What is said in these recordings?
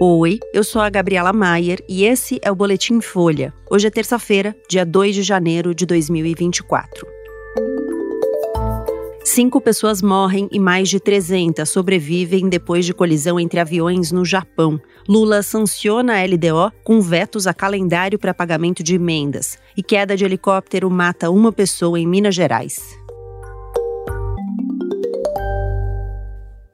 Oi, eu sou a Gabriela Maier e esse é o Boletim Folha. Hoje é terça-feira, dia 2 de janeiro de 2024. Cinco pessoas morrem e mais de 300 sobrevivem depois de colisão entre aviões no Japão. Lula sanciona a LDO com vetos a calendário para pagamento de emendas. E queda de helicóptero mata uma pessoa em Minas Gerais.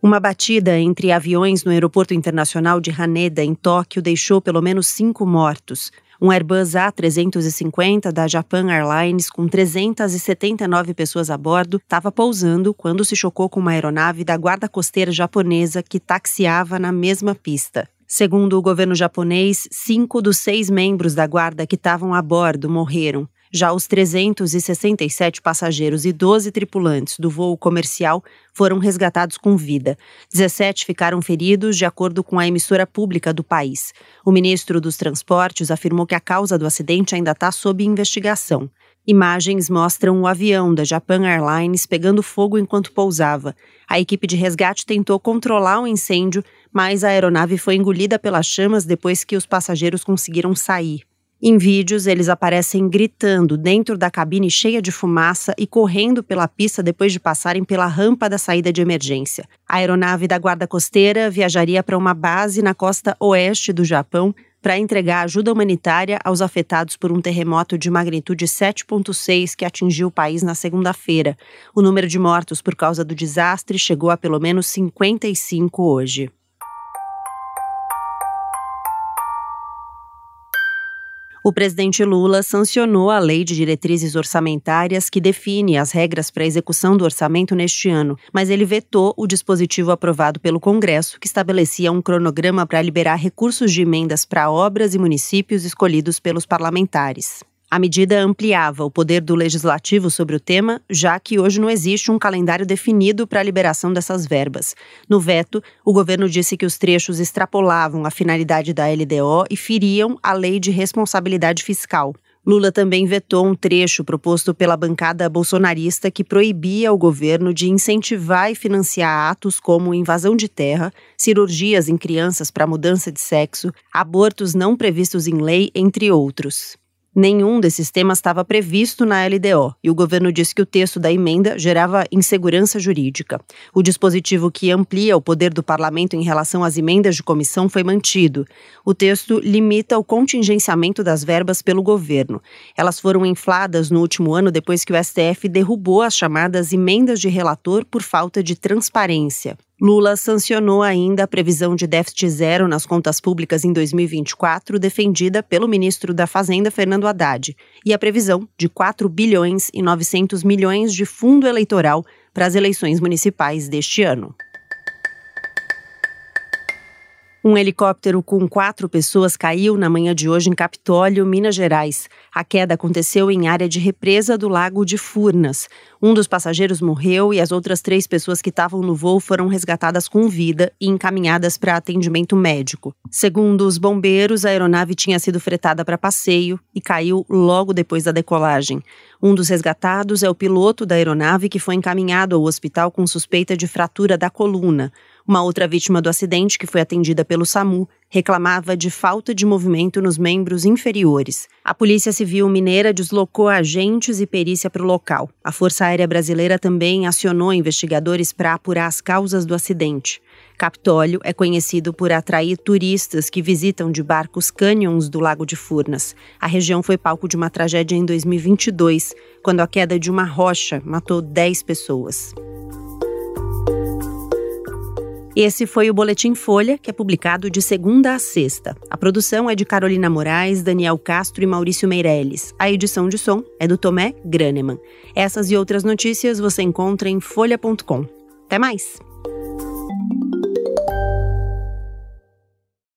Uma batida entre aviões no aeroporto internacional de Haneda, em Tóquio, deixou pelo menos cinco mortos. Um Airbus A350 da Japan Airlines, com 379 pessoas a bordo, estava pousando quando se chocou com uma aeronave da Guarda Costeira japonesa que taxiava na mesma pista. Segundo o governo japonês, cinco dos seis membros da guarda que estavam a bordo morreram. Já os 367 passageiros e 12 tripulantes do voo comercial foram resgatados com vida. 17 ficaram feridos, de acordo com a emissora pública do país. O ministro dos Transportes afirmou que a causa do acidente ainda está sob investigação. Imagens mostram o avião da Japan Airlines pegando fogo enquanto pousava. A equipe de resgate tentou controlar o incêndio, mas a aeronave foi engolida pelas chamas depois que os passageiros conseguiram sair. Em vídeos, eles aparecem gritando dentro da cabine cheia de fumaça e correndo pela pista depois de passarem pela rampa da saída de emergência. A aeronave da Guarda Costeira viajaria para uma base na costa oeste do Japão para entregar ajuda humanitária aos afetados por um terremoto de magnitude 7.6 que atingiu o país na segunda-feira. O número de mortos por causa do desastre chegou a pelo menos 55 hoje. O presidente Lula sancionou a Lei de Diretrizes Orçamentárias que define as regras para a execução do orçamento neste ano, mas ele vetou o dispositivo aprovado pelo Congresso que estabelecia um cronograma para liberar recursos de emendas para obras e municípios escolhidos pelos parlamentares. A medida ampliava o poder do legislativo sobre o tema, já que hoje não existe um calendário definido para a liberação dessas verbas. No veto, o governo disse que os trechos extrapolavam a finalidade da LDO e feriam a lei de responsabilidade fiscal. Lula também vetou um trecho proposto pela bancada bolsonarista que proibia o governo de incentivar e financiar atos como invasão de terra, cirurgias em crianças para mudança de sexo, abortos não previstos em lei, entre outros. Nenhum desses temas estava previsto na LDO e o governo disse que o texto da emenda gerava insegurança jurídica. O dispositivo que amplia o poder do parlamento em relação às emendas de comissão foi mantido. O texto limita o contingenciamento das verbas pelo governo. Elas foram infladas no último ano depois que o STF derrubou as chamadas emendas de relator por falta de transparência. Lula sancionou ainda a previsão de déficit zero nas contas públicas em 2024, defendida pelo ministro da Fazenda, Fernando Haddad, e a previsão de 4 bilhões e 900 milhões de fundo eleitoral para as eleições municipais deste ano. Um helicóptero com quatro pessoas caiu na manhã de hoje em Capitólio, Minas Gerais. A queda aconteceu em área de represa do Lago de Furnas. Um dos passageiros morreu e as outras três pessoas que estavam no voo foram resgatadas com vida e encaminhadas para atendimento médico. Segundo os bombeiros, a aeronave tinha sido fretada para passeio e caiu logo depois da decolagem. Um dos resgatados é o piloto da aeronave que foi encaminhado ao hospital com suspeita de fratura da coluna. Uma outra vítima do acidente, que foi atendida pelo SAMU, reclamava de falta de movimento nos membros inferiores. A Polícia Civil Mineira deslocou agentes e perícia para o local. A Força Aérea Brasileira também acionou investigadores para apurar as causas do acidente. Capitólio é conhecido por atrair turistas que visitam de barcos cânions do Lago de Furnas. A região foi palco de uma tragédia em 2022, quando a queda de uma rocha matou 10 pessoas. Esse foi o Boletim Folha, que é publicado de segunda a sexta. A produção é de Carolina Moraes, Daniel Castro e Maurício Meirelles. A edição de som é do Tomé Graneman. Essas e outras notícias você encontra em folha.com. Até mais!